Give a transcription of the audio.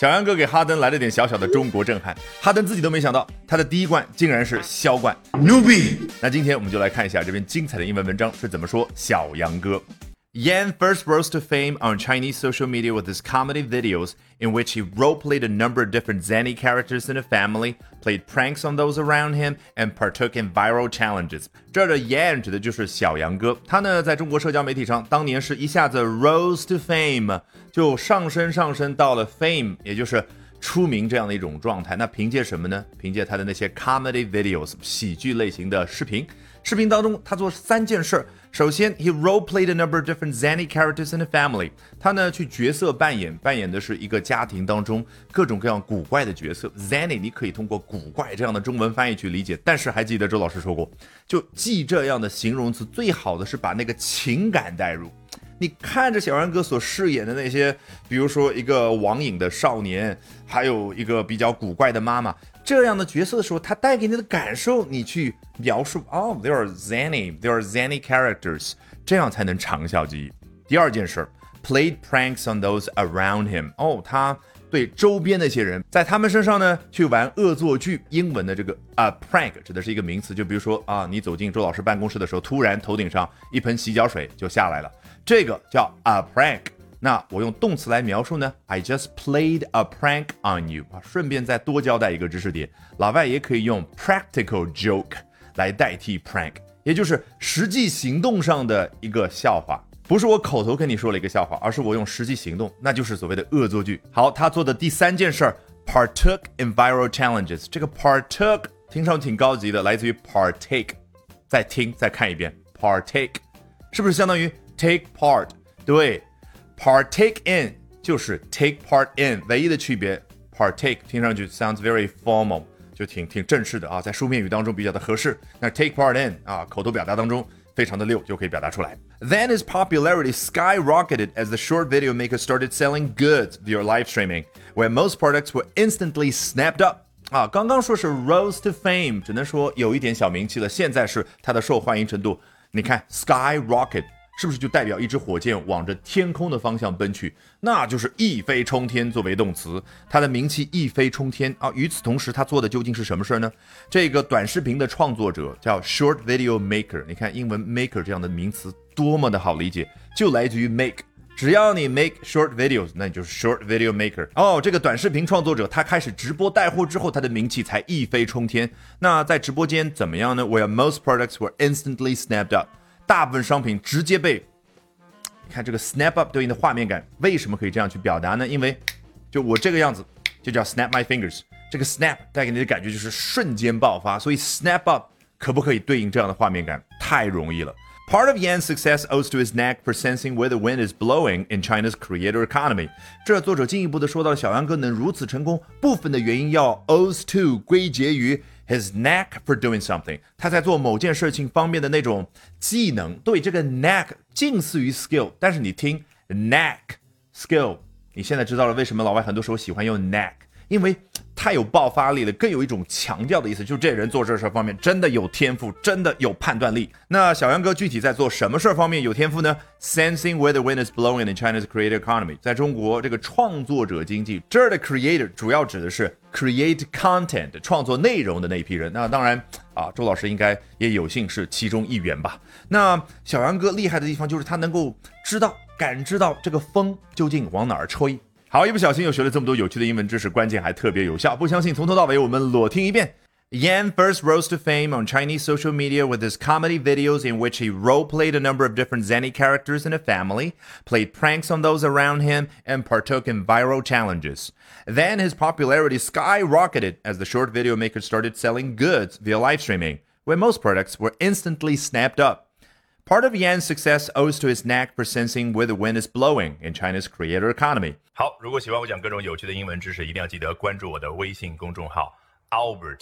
小杨哥给哈登来了点小小的中国震撼，哈登自己都没想到，他的第一冠竟然是销冠，牛逼！那今天我们就来看一下这篇精彩的英文文章是怎么说小杨哥。Yan first rose to fame on Chinese social media with his comedy videos, in which he role-played a number of different zany characters in a family, played pranks on those around him, and partook in viral challenges. 这儿的 Yan 指的就是小杨哥，他呢在中国社交媒体上当年是一下子 rose to fame，就上升上升到了 fame，也就是出名这样的一种状态。那凭借什么呢？凭借他的那些 comedy videos，喜剧类型的视频。 视频当中，他做三件事儿。首先，he role played a number of different zany characters in the family。他呢去角色扮演，扮演的是一个家庭当中各种各样古怪的角色。zany 你可以通过古怪这样的中文翻译去理解，但是还记得周老师说过，就记这样的形容词，最好的是把那个情感带入。你看着小杨哥所饰演的那些，比如说一个网瘾的少年，还有一个比较古怪的妈妈。这样的角色的时候，他带给你的感受，你去描述哦，there are zany，there are zany characters，这样才能长效记忆。第二件事，played pranks on those around him，哦，他对周边那些人，在他们身上呢去玩恶作剧。英文的这个 a，prank 指的是一个名词，就比如说啊，你走进周老师办公室的时候，突然头顶上一盆洗脚水就下来了，这个叫 a prank。那我用动词来描述呢？I just played a prank on you 啊，顺便再多交代一个知识点，老外也可以用 practical joke 来代替 prank，也就是实际行动上的一个笑话，不是我口头跟你说了一个笑话，而是我用实际行动，那就是所谓的恶作剧。好，他做的第三件事儿，partook in viral challenges，这个 partook 听上去挺高级的，来自于 partake，再听再看一遍，partake 是不是相当于 take part？对。Partake in 就是 take part in，唯一的区别，partake 听上去 sounds very formal，就挺挺正式的啊，在书面语当中比较的合适。那 take part in 啊，口头表达当中非常的溜，就可以表达出来。Then his popularity skyrocketed as the short video maker started selling goods via live streaming, where most products were instantly snapped up. 啊，刚刚说是 rose to fame，只能说有一点小名气了。现在是它的受欢迎程度，你看 skyrocket。 是不是就代表一支火箭往着天空的方向奔去？那就是一飞冲天作为动词，它的名气一飞冲天啊！与此同时，他做的究竟是什么事儿呢？这个短视频的创作者叫 short video maker，你看英文 maker 这样的名词多么的好理解，就来自于 make。只要你 make short videos，那你就是 short video maker。哦，这个短视频创作者他开始直播带货之后，他的名气才一飞冲天。那在直播间怎么样呢？Where most products were instantly snapped up。大部分商品直接被，看这个 snap up 对应的画面感，为什么可以这样去表达呢？因为就我这个样子，就叫 snap my fingers。这个 snap 带给你的感觉就是瞬间爆发，所以 snap up 可不可以对应这样的画面感？太容易了。Part of Yan's success owes to his knack for sensing where the wind is blowing in China's creator economy。这作者进一步的说到，小杨哥能如此成功，部分的原因要 owes to 归结于。his knack for doing something，他在做某件事情方面的那种技能，对这个 knack 近似于 skill，但是你听 knack skill，你现在知道了为什么老外很多时候喜欢用 knack，因为 太有爆发力了，更有一种强调的意思，就是这人做这事方面真的有天赋，真的有判断力。那小杨哥具体在做什么事儿方面有天赋呢？Sensing where the wind is blowing in China's creator economy，在中国这个创作者经济，这儿的 creator 主要指的是 create content 创作内容的那一批人。那当然啊，周老师应该也有幸是其中一员吧。那小杨哥厉害的地方就是他能够知道、感知到这个风究竟往哪儿吹。好，一不小心又学了这么多有趣的英文知识，关键还特别有效。不相信，从头到尾我们裸听一遍。Yan first rose to fame on Chinese social media with his comedy videos in which he role-played a number of different zany characters in a family, played pranks on those around him, and partook in viral challenges. Then his popularity skyrocketed as the short video maker started selling goods via live streaming, where most products were instantly snapped up. Part of Yan's success owes to his knack for sensing where the wind is blowing in China's creator economy. 好，如果喜欢我讲各种有趣的英文知识，一定要记得关注我的微信公众号 Albert